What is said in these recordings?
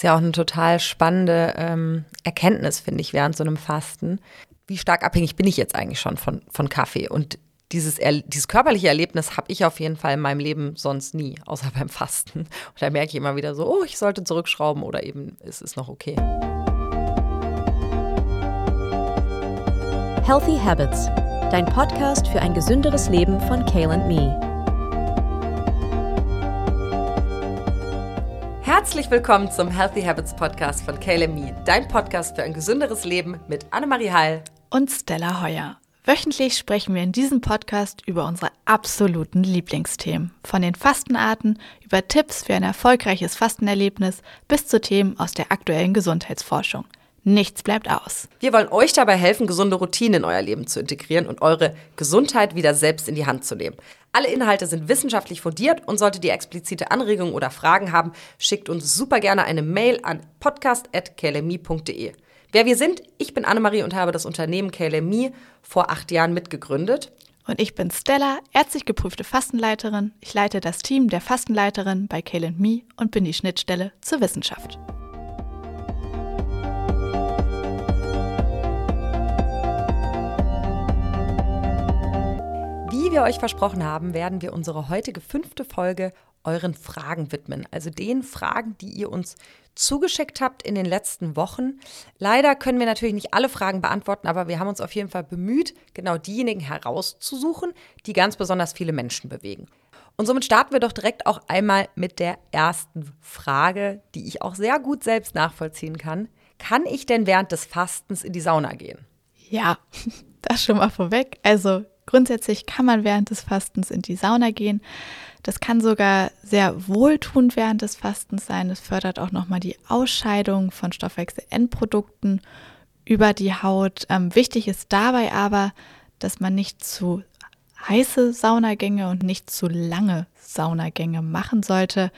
Ist ja auch eine total spannende ähm, Erkenntnis, finde ich, während so einem Fasten. Wie stark abhängig bin ich jetzt eigentlich schon von, von Kaffee? Und dieses, dieses körperliche Erlebnis habe ich auf jeden Fall in meinem Leben sonst nie, außer beim Fasten. Und da merke ich immer wieder so, oh, ich sollte zurückschrauben oder eben es ist noch okay. Healthy Habits, dein Podcast für ein gesünderes Leben von Kale and Me. Herzlich willkommen zum Healthy Habits Podcast von Kale and Me, dein Podcast für ein gesünderes Leben mit Annemarie Heil und Stella Heuer. Wöchentlich sprechen wir in diesem Podcast über unsere absoluten Lieblingsthemen. Von den Fastenarten über Tipps für ein erfolgreiches Fastenerlebnis bis zu Themen aus der aktuellen Gesundheitsforschung. Nichts bleibt aus. Wir wollen euch dabei helfen, gesunde Routinen in euer Leben zu integrieren und eure Gesundheit wieder selbst in die Hand zu nehmen. Alle Inhalte sind wissenschaftlich fundiert und solltet ihr explizite Anregungen oder Fragen haben, schickt uns super gerne eine Mail an podcast.klmi.de. Wer wir sind, ich bin Annemarie und habe das Unternehmen KLMI vor acht Jahren mitgegründet. Und ich bin Stella, ärztlich geprüfte Fastenleiterin. Ich leite das Team der Fastenleiterin bei KLMI und bin die Schnittstelle zur Wissenschaft. Wie wir euch versprochen haben, werden wir unsere heutige fünfte Folge euren Fragen widmen. Also den Fragen, die ihr uns zugeschickt habt in den letzten Wochen. Leider können wir natürlich nicht alle Fragen beantworten, aber wir haben uns auf jeden Fall bemüht, genau diejenigen herauszusuchen, die ganz besonders viele Menschen bewegen. Und somit starten wir doch direkt auch einmal mit der ersten Frage, die ich auch sehr gut selbst nachvollziehen kann. Kann ich denn während des Fastens in die Sauna gehen? Ja, das schon mal vorweg. Also Grundsätzlich kann man während des Fastens in die Sauna gehen. Das kann sogar sehr wohltuend während des Fastens sein. Es fördert auch nochmal die Ausscheidung von Stoffwechselendprodukten über die Haut. Ähm, wichtig ist dabei aber, dass man nicht zu heiße Saunagänge und nicht zu lange Saunagänge machen sollte,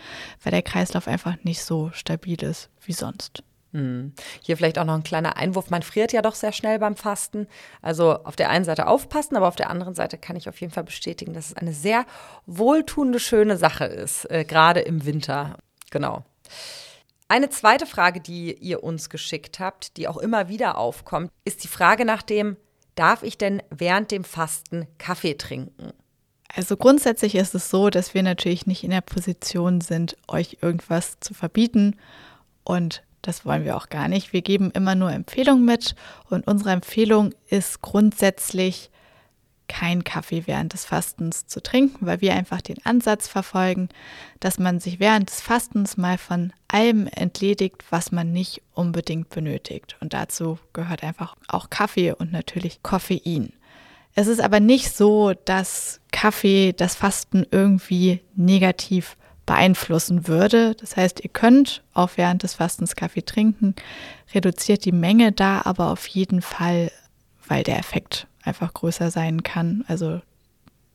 weil der Kreislauf einfach nicht so stabil ist wie sonst. Hm. Hier vielleicht auch noch ein kleiner Einwurf. Man friert ja doch sehr schnell beim Fasten. Also auf der einen Seite aufpassen, aber auf der anderen Seite kann ich auf jeden Fall bestätigen, dass es eine sehr wohltuende, schöne Sache ist, äh, gerade im Winter. Genau. Eine zweite Frage, die ihr uns geschickt habt, die auch immer wieder aufkommt, ist die Frage nach dem, darf ich denn während dem Fasten Kaffee trinken? Also grundsätzlich ist es so, dass wir natürlich nicht in der Position sind, euch irgendwas zu verbieten und das wollen wir auch gar nicht. Wir geben immer nur Empfehlungen mit und unsere Empfehlung ist grundsätzlich, kein Kaffee während des Fastens zu trinken, weil wir einfach den Ansatz verfolgen, dass man sich während des Fastens mal von allem entledigt, was man nicht unbedingt benötigt. Und dazu gehört einfach auch Kaffee und natürlich Koffein. Es ist aber nicht so, dass Kaffee das Fasten irgendwie negativ beeinflussen würde. Das heißt, ihr könnt auch während des Fastens Kaffee trinken, reduziert die Menge da aber auf jeden Fall, weil der Effekt einfach größer sein kann. Also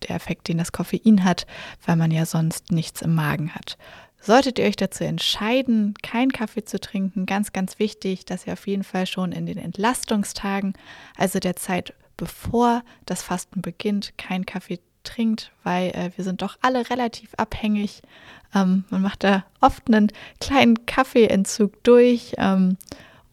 der Effekt, den das Koffein hat, weil man ja sonst nichts im Magen hat. Solltet ihr euch dazu entscheiden, keinen Kaffee zu trinken, ganz, ganz wichtig, dass ihr auf jeden Fall schon in den Entlastungstagen, also der Zeit bevor das Fasten beginnt, keinen Kaffee trinkt, weil äh, wir sind doch alle relativ abhängig. Ähm, man macht da oft einen kleinen Kaffeeentzug durch ähm,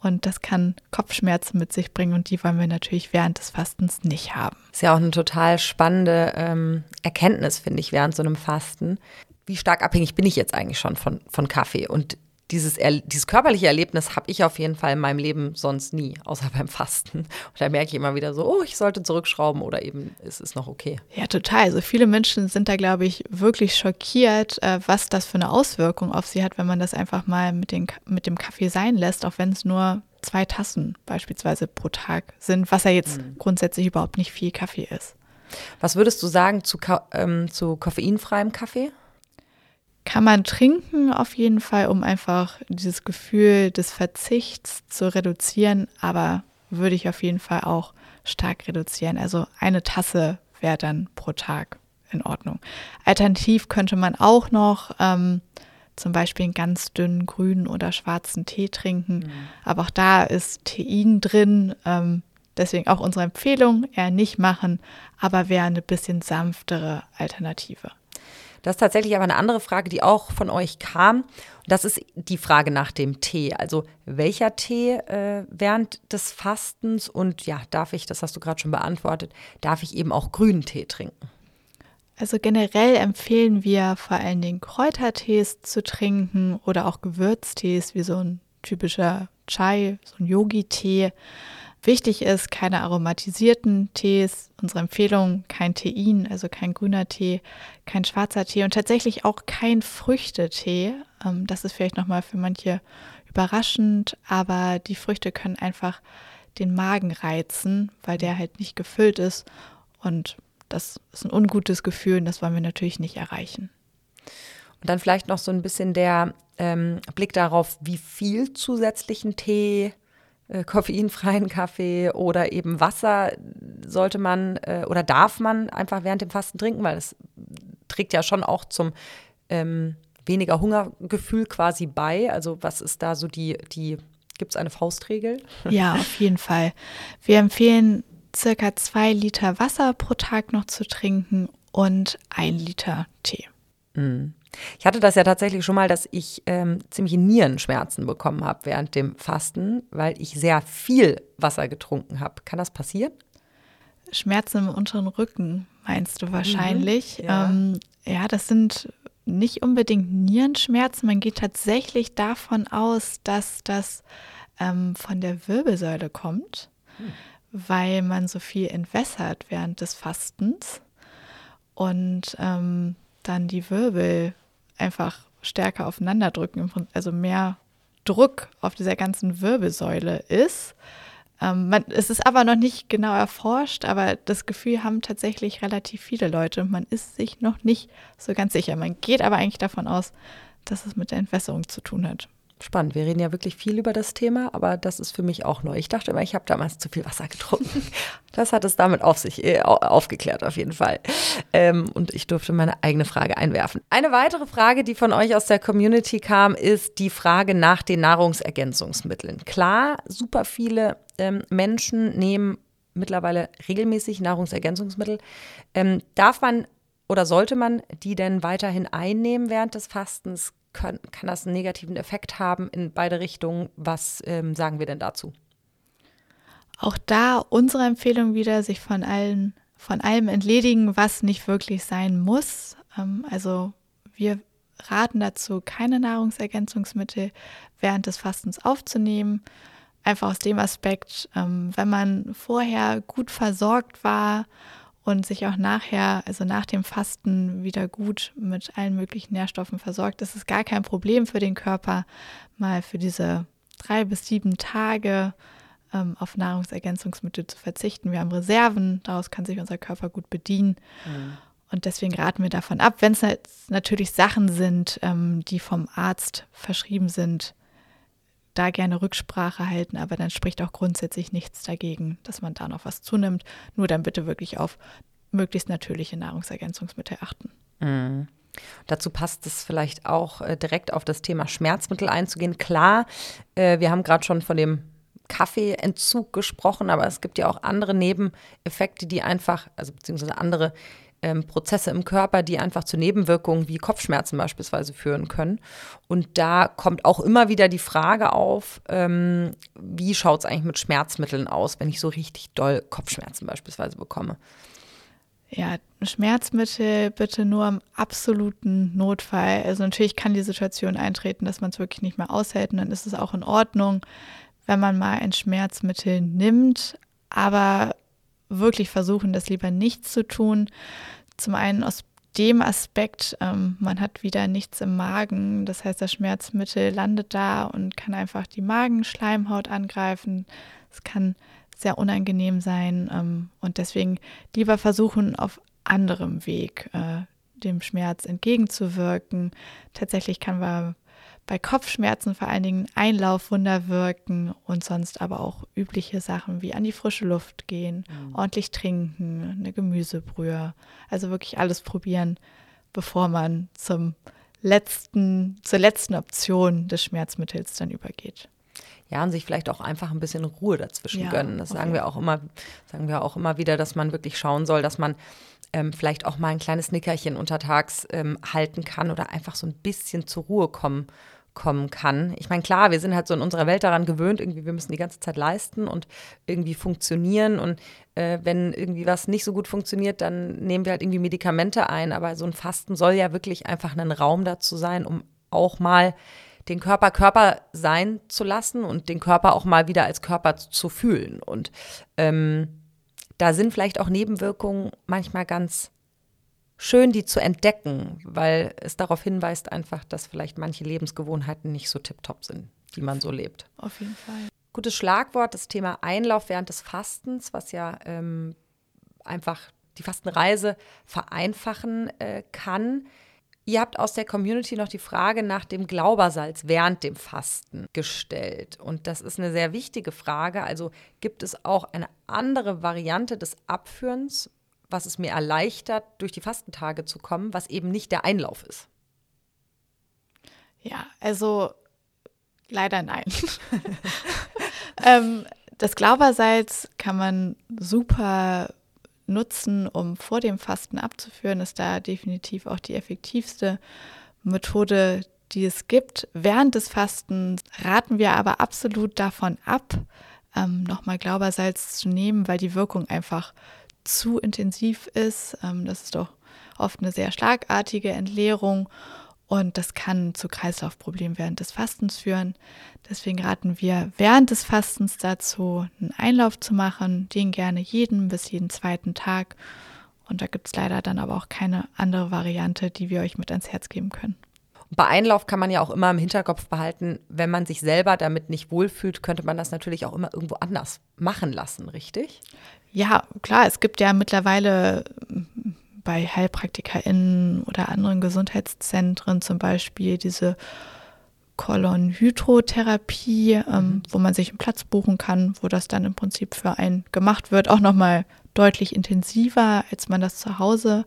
und das kann Kopfschmerzen mit sich bringen und die wollen wir natürlich während des Fastens nicht haben. Ist ja auch eine total spannende ähm, Erkenntnis, finde ich, während so einem Fasten. Wie stark abhängig bin ich jetzt eigentlich schon von, von Kaffee? Und dieses, dieses körperliche Erlebnis habe ich auf jeden Fall in meinem Leben sonst nie, außer beim Fasten. Und da merke ich immer wieder so, oh, ich sollte zurückschrauben oder eben es ist noch okay. Ja, total. Also viele Menschen sind da, glaube ich, wirklich schockiert, äh, was das für eine Auswirkung auf sie hat, wenn man das einfach mal mit, den, mit dem Kaffee sein lässt, auch wenn es nur zwei Tassen beispielsweise pro Tag sind, was ja jetzt mhm. grundsätzlich überhaupt nicht viel Kaffee ist. Was würdest du sagen zu, ähm, zu koffeinfreiem Kaffee? Kann man trinken auf jeden Fall, um einfach dieses Gefühl des Verzichts zu reduzieren, aber würde ich auf jeden Fall auch stark reduzieren. Also eine Tasse wäre dann pro Tag in Ordnung. Alternativ könnte man auch noch ähm, zum Beispiel einen ganz dünnen grünen oder schwarzen Tee trinken, mhm. aber auch da ist Tein drin. Ähm, deswegen auch unsere Empfehlung, eher nicht machen, aber wäre eine bisschen sanftere Alternative. Das ist tatsächlich aber eine andere Frage, die auch von euch kam. Das ist die Frage nach dem Tee. Also welcher Tee äh, während des Fastens und ja, darf ich, das hast du gerade schon beantwortet, darf ich eben auch grünen Tee trinken? Also generell empfehlen wir vor allen Dingen Kräutertees zu trinken oder auch Gewürztees wie so ein typischer Chai, so ein Yogi-Tee. Wichtig ist, keine aromatisierten Tees. Unsere Empfehlung, kein Tein, also kein grüner Tee, kein schwarzer Tee und tatsächlich auch kein Früchtetee. Ähm, das ist vielleicht nochmal für manche überraschend, aber die Früchte können einfach den Magen reizen, weil der halt nicht gefüllt ist. Und das ist ein ungutes Gefühl und das wollen wir natürlich nicht erreichen. Und dann vielleicht noch so ein bisschen der ähm, Blick darauf, wie viel zusätzlichen Tee koffeinfreien Kaffee oder eben Wasser sollte man äh, oder darf man einfach während dem Fasten trinken, weil es trägt ja schon auch zum ähm, weniger Hungergefühl quasi bei. Also was ist da so die, die gibt es eine Faustregel? Ja, auf jeden Fall. Wir empfehlen circa zwei Liter Wasser pro Tag noch zu trinken und ein Liter Tee. Mhm. Ich hatte das ja tatsächlich schon mal, dass ich ähm, ziemliche Nierenschmerzen bekommen habe während dem Fasten, weil ich sehr viel Wasser getrunken habe. Kann das passieren? Schmerzen im unteren Rücken meinst du wahrscheinlich. Mhm, ja. Ähm, ja, das sind nicht unbedingt Nierenschmerzen. Man geht tatsächlich davon aus, dass das ähm, von der Wirbelsäule kommt, hm. weil man so viel entwässert während des Fastens und ähm, dann die Wirbel einfach stärker aufeinander drücken, also mehr Druck auf dieser ganzen Wirbelsäule ist. Ähm, man, es ist aber noch nicht genau erforscht, aber das Gefühl haben tatsächlich relativ viele Leute und man ist sich noch nicht so ganz sicher. Man geht aber eigentlich davon aus, dass es mit der Entwässerung zu tun hat. Spannend. Wir reden ja wirklich viel über das Thema, aber das ist für mich auch neu. Ich dachte immer, ich habe damals zu viel Wasser getrunken. Das hat es damit auf sich äh, aufgeklärt, auf jeden Fall. Ähm, und ich durfte meine eigene Frage einwerfen. Eine weitere Frage, die von euch aus der Community kam, ist die Frage nach den Nahrungsergänzungsmitteln. Klar, super viele ähm, Menschen nehmen mittlerweile regelmäßig Nahrungsergänzungsmittel. Ähm, darf man oder sollte man die denn weiterhin einnehmen während des Fastens? Kann, kann das einen negativen Effekt haben in beide Richtungen? Was ähm, sagen wir denn dazu? Auch da unsere Empfehlung wieder, sich von allen, von allem entledigen, was nicht wirklich sein muss. Ähm, also wir raten dazu, keine Nahrungsergänzungsmittel während des Fastens aufzunehmen. Einfach aus dem Aspekt, ähm, wenn man vorher gut versorgt war und sich auch nachher, also nach dem Fasten, wieder gut mit allen möglichen Nährstoffen versorgt. Das ist gar kein Problem für den Körper, mal für diese drei bis sieben Tage ähm, auf Nahrungsergänzungsmittel zu verzichten. Wir haben Reserven, daraus kann sich unser Körper gut bedienen. Mhm. Und deswegen raten wir davon ab, wenn es natürlich Sachen sind, ähm, die vom Arzt verschrieben sind, da gerne Rücksprache halten, aber dann spricht auch grundsätzlich nichts dagegen, dass man da noch was zunimmt. Nur dann bitte wirklich auf möglichst natürliche Nahrungsergänzungsmittel achten. Mhm. Dazu passt es vielleicht auch äh, direkt auf das Thema Schmerzmittel einzugehen. Klar, äh, wir haben gerade schon von dem Kaffeeentzug gesprochen, aber es gibt ja auch andere Nebeneffekte, die einfach, also beziehungsweise andere ähm, Prozesse im Körper, die einfach zu Nebenwirkungen wie Kopfschmerzen beispielsweise führen können. Und da kommt auch immer wieder die Frage auf, ähm, wie schaut es eigentlich mit Schmerzmitteln aus, wenn ich so richtig doll Kopfschmerzen beispielsweise bekomme. Ja, Schmerzmittel bitte nur im absoluten Notfall. Also natürlich kann die Situation eintreten, dass man es wirklich nicht mehr aushält und dann ist es auch in Ordnung, wenn man mal ein Schmerzmittel nimmt. Aber wirklich versuchen, das lieber nicht zu tun. Zum einen aus dem Aspekt, ähm, man hat wieder nichts im Magen. Das heißt, das Schmerzmittel landet da und kann einfach die Magenschleimhaut angreifen. Es kann sehr unangenehm sein ähm, und deswegen lieber versuchen, auf anderem Weg äh, dem Schmerz entgegenzuwirken. Tatsächlich kann man bei Kopfschmerzen vor allen Dingen Einlaufwunder wirken und sonst aber auch übliche Sachen wie an die frische Luft gehen, mhm. ordentlich trinken, eine Gemüsebrühe. Also wirklich alles probieren, bevor man zum letzten, zur letzten Option des Schmerzmittels dann übergeht. Ja, und sich vielleicht auch einfach ein bisschen Ruhe dazwischen ja, gönnen. Das sagen wir auch immer, sagen wir auch immer wieder, dass man wirklich schauen soll, dass man ähm, vielleicht auch mal ein kleines Nickerchen untertags ähm, halten kann oder einfach so ein bisschen zur Ruhe kommen kommen kann. Ich meine, klar, wir sind halt so in unserer Welt daran gewöhnt, irgendwie, wir müssen die ganze Zeit leisten und irgendwie funktionieren. Und äh, wenn irgendwie was nicht so gut funktioniert, dann nehmen wir halt irgendwie Medikamente ein. Aber so ein Fasten soll ja wirklich einfach ein Raum dazu sein, um auch mal den Körper Körper sein zu lassen und den Körper auch mal wieder als Körper zu fühlen. Und ähm, da sind vielleicht auch Nebenwirkungen manchmal ganz schön, die zu entdecken, weil es darauf hinweist einfach, dass vielleicht manche Lebensgewohnheiten nicht so tiptop sind, die man so lebt. Auf jeden Fall. Gutes Schlagwort, das Thema Einlauf während des Fastens, was ja ähm, einfach die Fastenreise vereinfachen äh, kann. Ihr habt aus der Community noch die Frage nach dem Glaubersalz während dem Fasten gestellt. Und das ist eine sehr wichtige Frage. Also gibt es auch eine andere Variante des Abführens, was es mir erleichtert, durch die Fastentage zu kommen, was eben nicht der Einlauf ist? Ja, also leider nein. ähm, das Glaubersalz kann man super nutzen, um vor dem Fasten abzuführen, ist da definitiv auch die effektivste Methode, die es gibt. Während des Fastens raten wir aber absolut davon ab, ähm, nochmal Glaubersalz zu nehmen, weil die Wirkung einfach zu intensiv ist. Ähm, das ist doch oft eine sehr schlagartige Entleerung und das kann zu Kreislaufproblemen während des Fastens führen. Deswegen raten wir während des Fastens dazu, einen Einlauf zu machen, den gerne jeden bis jeden zweiten Tag. Und da gibt es leider dann aber auch keine andere Variante, die wir euch mit ans Herz geben können. Bei Einlauf kann man ja auch immer im Hinterkopf behalten, wenn man sich selber damit nicht wohlfühlt, könnte man das natürlich auch immer irgendwo anders machen lassen, richtig? Ja, klar, es gibt ja mittlerweile bei HeilpraktikerInnen oder anderen Gesundheitszentren zum Beispiel diese Kolonhydrotherapie, ähm, mhm. wo man sich einen Platz buchen kann, wo das dann im Prinzip für einen gemacht wird, auch nochmal deutlich intensiver, als man das zu Hause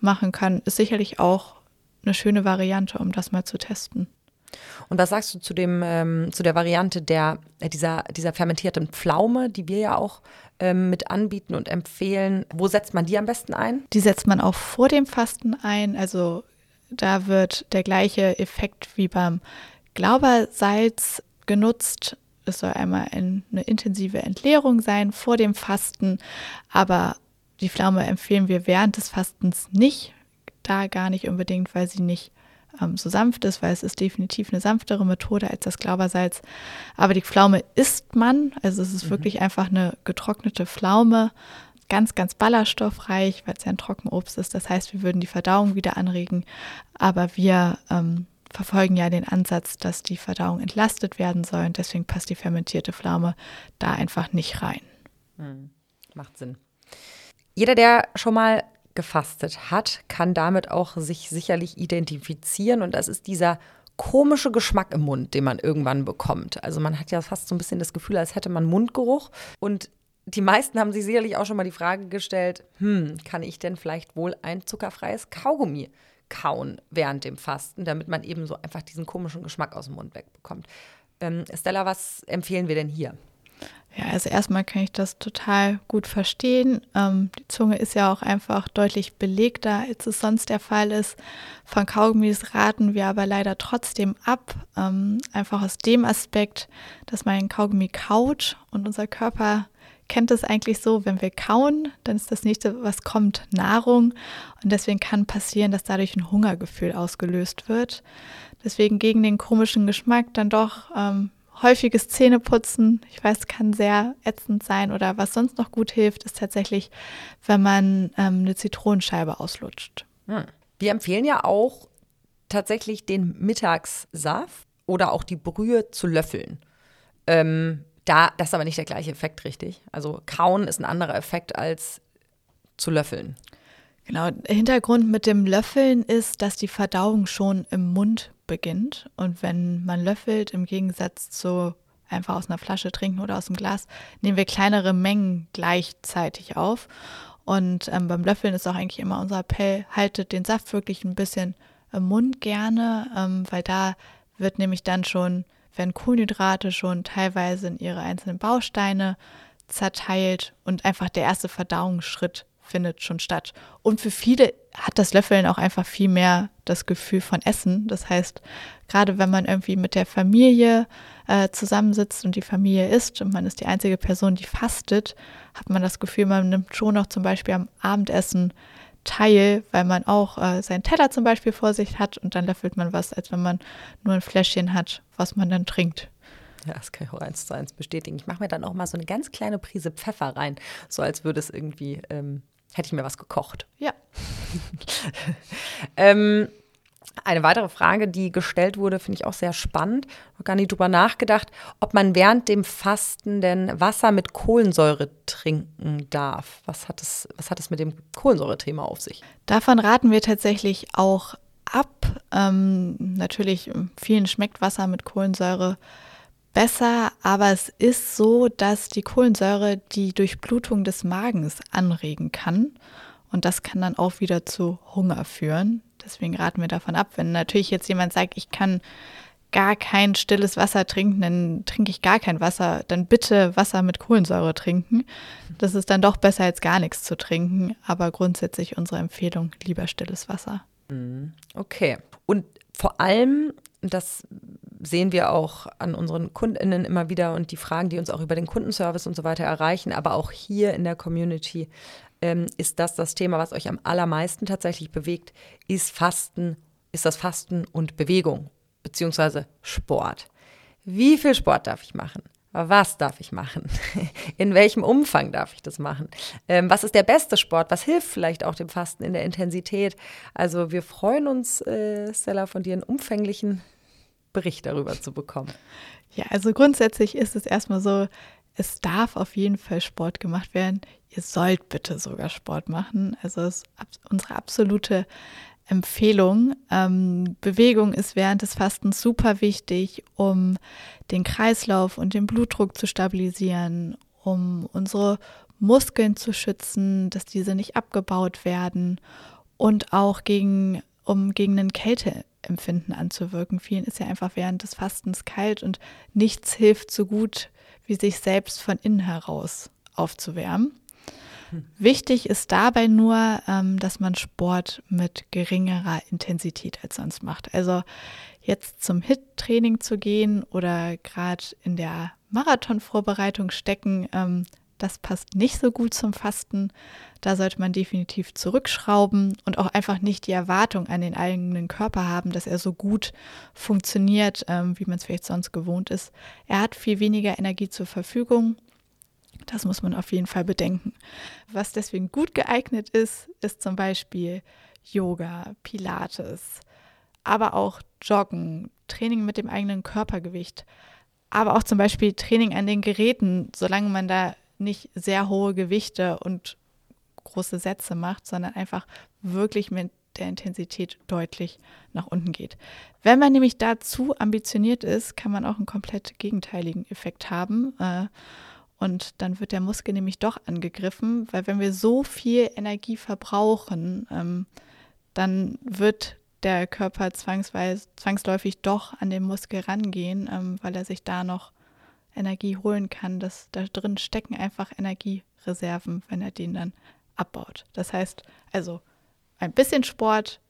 machen kann, ist sicherlich auch eine schöne Variante, um das mal zu testen. Und was sagst du zu dem, ähm, zu der Variante der, äh, dieser, dieser fermentierten Pflaume, die wir ja auch ähm, mit anbieten und empfehlen? Wo setzt man die am besten ein? Die setzt man auch vor dem Fasten ein. Also da wird der gleiche Effekt wie beim Glaubersalz genutzt. Es soll einmal eine intensive Entleerung sein vor dem Fasten, aber die Pflaume empfehlen wir während des Fastens nicht, da gar nicht unbedingt, weil sie nicht ähm, so sanft ist, weil es ist definitiv eine sanftere Methode als das Glaubersalz. Aber die Pflaume isst man, also es ist mhm. wirklich einfach eine getrocknete Pflaume, ganz, ganz ballaststoffreich, weil es ja ein Trockenobst ist. Das heißt, wir würden die Verdauung wieder anregen, aber wir ähm, verfolgen ja den Ansatz, dass die Verdauung entlastet werden soll und deswegen passt die fermentierte Pflaume da einfach nicht rein. Mhm. Macht Sinn. Jeder, der schon mal gefastet hat, kann damit auch sich sicherlich identifizieren. Und das ist dieser komische Geschmack im Mund, den man irgendwann bekommt. Also man hat ja fast so ein bisschen das Gefühl, als hätte man Mundgeruch. Und die meisten haben sich sicherlich auch schon mal die Frage gestellt, hm, kann ich denn vielleicht wohl ein zuckerfreies Kaugummi kauen während dem Fasten, damit man eben so einfach diesen komischen Geschmack aus dem Mund wegbekommt. Ähm, Stella, was empfehlen wir denn hier? Ja, also erstmal kann ich das total gut verstehen. Ähm, die Zunge ist ja auch einfach deutlich belegter, als es sonst der Fall ist. Von Kaugummis raten wir aber leider trotzdem ab. Ähm, einfach aus dem Aspekt, dass man Kaugummi kaut und unser Körper kennt es eigentlich so, wenn wir kauen, dann ist das nächste, was kommt, Nahrung. Und deswegen kann passieren, dass dadurch ein Hungergefühl ausgelöst wird. Deswegen gegen den komischen Geschmack dann doch ähm, häufiges Zähneputzen, ich weiß, kann sehr ätzend sein oder was sonst noch gut hilft, ist tatsächlich, wenn man ähm, eine Zitronenscheibe auslutscht. Hm. Wir empfehlen ja auch tatsächlich den Mittagssaft oder auch die Brühe zu löffeln. Ähm, da, das ist aber nicht der gleiche Effekt, richtig? Also kauen ist ein anderer Effekt als zu löffeln. Genau, der Hintergrund mit dem Löffeln ist, dass die Verdauung schon im Mund beginnt. Und wenn man löffelt, im Gegensatz zu einfach aus einer Flasche trinken oder aus dem Glas, nehmen wir kleinere Mengen gleichzeitig auf. Und ähm, beim Löffeln ist auch eigentlich immer unser Appell, haltet den Saft wirklich ein bisschen im Mund gerne, ähm, weil da wird nämlich dann schon, werden Kohlenhydrate schon teilweise in ihre einzelnen Bausteine zerteilt und einfach der erste Verdauungsschritt findet schon statt. Und für viele hat das Löffeln auch einfach viel mehr das Gefühl von Essen. Das heißt, gerade wenn man irgendwie mit der Familie äh, zusammensitzt und die Familie isst und man ist die einzige Person, die fastet, hat man das Gefühl, man nimmt schon noch zum Beispiel am Abendessen teil, weil man auch äh, seinen Teller zum Beispiel vor sich hat und dann löffelt man was, als wenn man nur ein Fläschchen hat, was man dann trinkt. Ja, das kann ich auch eins zu eins bestätigen. Ich mache mir dann auch mal so eine ganz kleine Prise Pfeffer rein, so als würde es irgendwie ähm, hätte ich mir was gekocht. Ja. ähm, eine weitere Frage, die gestellt wurde, finde ich auch sehr spannend. Ich habe gar nicht drüber nachgedacht, ob man während dem Fasten denn Wasser mit Kohlensäure trinken darf. Was hat es, was hat es mit dem Kohlensäure-Thema auf sich? Davon raten wir tatsächlich auch ab. Ähm, natürlich, vielen schmeckt Wasser mit Kohlensäure besser, aber es ist so, dass die Kohlensäure die Durchblutung des Magens anregen kann und das kann dann auch wieder zu Hunger führen. Deswegen raten wir davon ab. Wenn natürlich jetzt jemand sagt, ich kann gar kein stilles Wasser trinken, dann trinke ich gar kein Wasser, dann bitte Wasser mit Kohlensäure trinken. Das ist dann doch besser als gar nichts zu trinken, aber grundsätzlich unsere Empfehlung lieber stilles Wasser. Mhm. Okay. Und vor allem, das sehen wir auch an unseren KundInnen immer wieder und die Fragen, die uns auch über den Kundenservice und so weiter erreichen, aber auch hier in der Community ähm, ist das das Thema, was euch am allermeisten tatsächlich bewegt, ist Fasten, ist das Fasten und Bewegung, beziehungsweise Sport. Wie viel Sport darf ich machen? Was darf ich machen? In welchem Umfang darf ich das machen? Ähm, was ist der beste Sport? Was hilft vielleicht auch dem Fasten in der Intensität? Also wir freuen uns, äh, Stella, von dir einen umfänglichen Bericht darüber zu bekommen. Ja, also grundsätzlich ist es erstmal so, es darf auf jeden Fall Sport gemacht werden. Ihr sollt bitte sogar Sport machen. Also es ist unsere absolute Empfehlung. Ähm, Bewegung ist während des Fastens super wichtig, um den Kreislauf und den Blutdruck zu stabilisieren, um unsere Muskeln zu schützen, dass diese nicht abgebaut werden und auch gegen, um gegen einen Kälte Empfinden anzuwirken. Vielen ist ja einfach während des Fastens kalt und nichts hilft so gut, wie sich selbst von innen heraus aufzuwärmen. Wichtig ist dabei nur, ähm, dass man Sport mit geringerer Intensität als sonst macht. Also jetzt zum HIT-Training zu gehen oder gerade in der Marathonvorbereitung stecken, ähm, das passt nicht so gut zum Fasten. Da sollte man definitiv zurückschrauben und auch einfach nicht die Erwartung an den eigenen Körper haben, dass er so gut funktioniert, ähm, wie man es vielleicht sonst gewohnt ist. Er hat viel weniger Energie zur Verfügung. Das muss man auf jeden Fall bedenken. Was deswegen gut geeignet ist, ist zum Beispiel Yoga, Pilates, aber auch Joggen, Training mit dem eigenen Körpergewicht, aber auch zum Beispiel Training an den Geräten, solange man da nicht sehr hohe Gewichte und große Sätze macht, sondern einfach wirklich mit der Intensität deutlich nach unten geht. Wenn man nämlich dazu ambitioniert ist, kann man auch einen komplett gegenteiligen Effekt haben. Äh, und dann wird der Muskel nämlich doch angegriffen, weil wenn wir so viel Energie verbrauchen, ähm, dann wird der Körper zwangsweise, zwangsläufig doch an den Muskel rangehen, ähm, weil er sich da noch Energie holen kann. Das, da drin stecken einfach Energiereserven, wenn er den dann abbaut. Das heißt also, ein bisschen Sport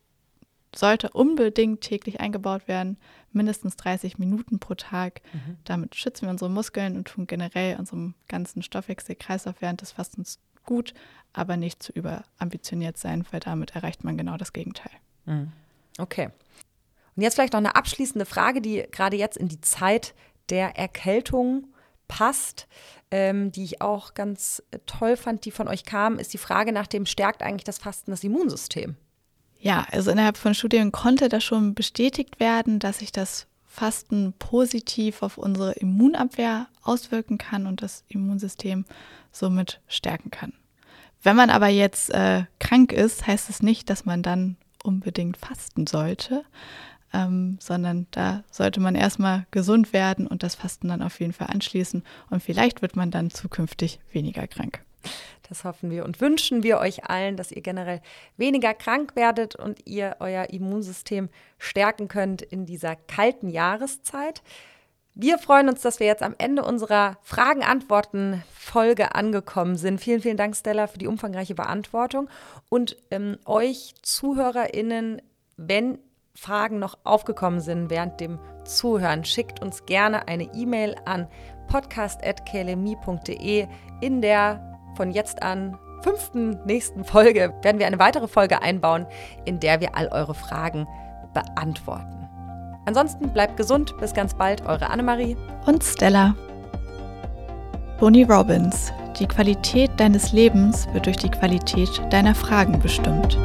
sollte unbedingt täglich eingebaut werden, mindestens 30 Minuten pro Tag. Mhm. Damit schützen wir unsere Muskeln und tun generell unserem ganzen Stoffwechselkreislauf während des Fastens gut, aber nicht zu überambitioniert sein, weil damit erreicht man genau das Gegenteil. Mhm. Okay. Und jetzt vielleicht noch eine abschließende Frage, die gerade jetzt in die Zeit der Erkältung passt, ähm, die ich auch ganz toll fand, die von euch kam, ist die Frage nach dem, stärkt eigentlich das Fasten das Immunsystem? Ja, also innerhalb von Studien konnte das schon bestätigt werden, dass sich das Fasten positiv auf unsere Immunabwehr auswirken kann und das Immunsystem somit stärken kann. Wenn man aber jetzt äh, krank ist, heißt es nicht, dass man dann unbedingt fasten sollte, ähm, sondern da sollte man erstmal gesund werden und das Fasten dann auf jeden Fall anschließen und vielleicht wird man dann zukünftig weniger krank. Das hoffen wir und wünschen wir euch allen, dass ihr generell weniger krank werdet und ihr euer Immunsystem stärken könnt in dieser kalten Jahreszeit. Wir freuen uns, dass wir jetzt am Ende unserer Fragen-Antworten-Folge angekommen sind. Vielen, vielen Dank, Stella, für die umfangreiche Beantwortung. Und ähm, euch ZuhörerInnen, wenn Fragen noch aufgekommen sind während dem Zuhören, schickt uns gerne eine E-Mail an podcast.klmi.de. In der von jetzt an fünften nächsten Folge werden wir eine weitere Folge einbauen, in der wir all eure Fragen beantworten. Ansonsten bleibt gesund, bis ganz bald, eure Annemarie und Stella. Tony Robbins, die Qualität deines Lebens wird durch die Qualität deiner Fragen bestimmt.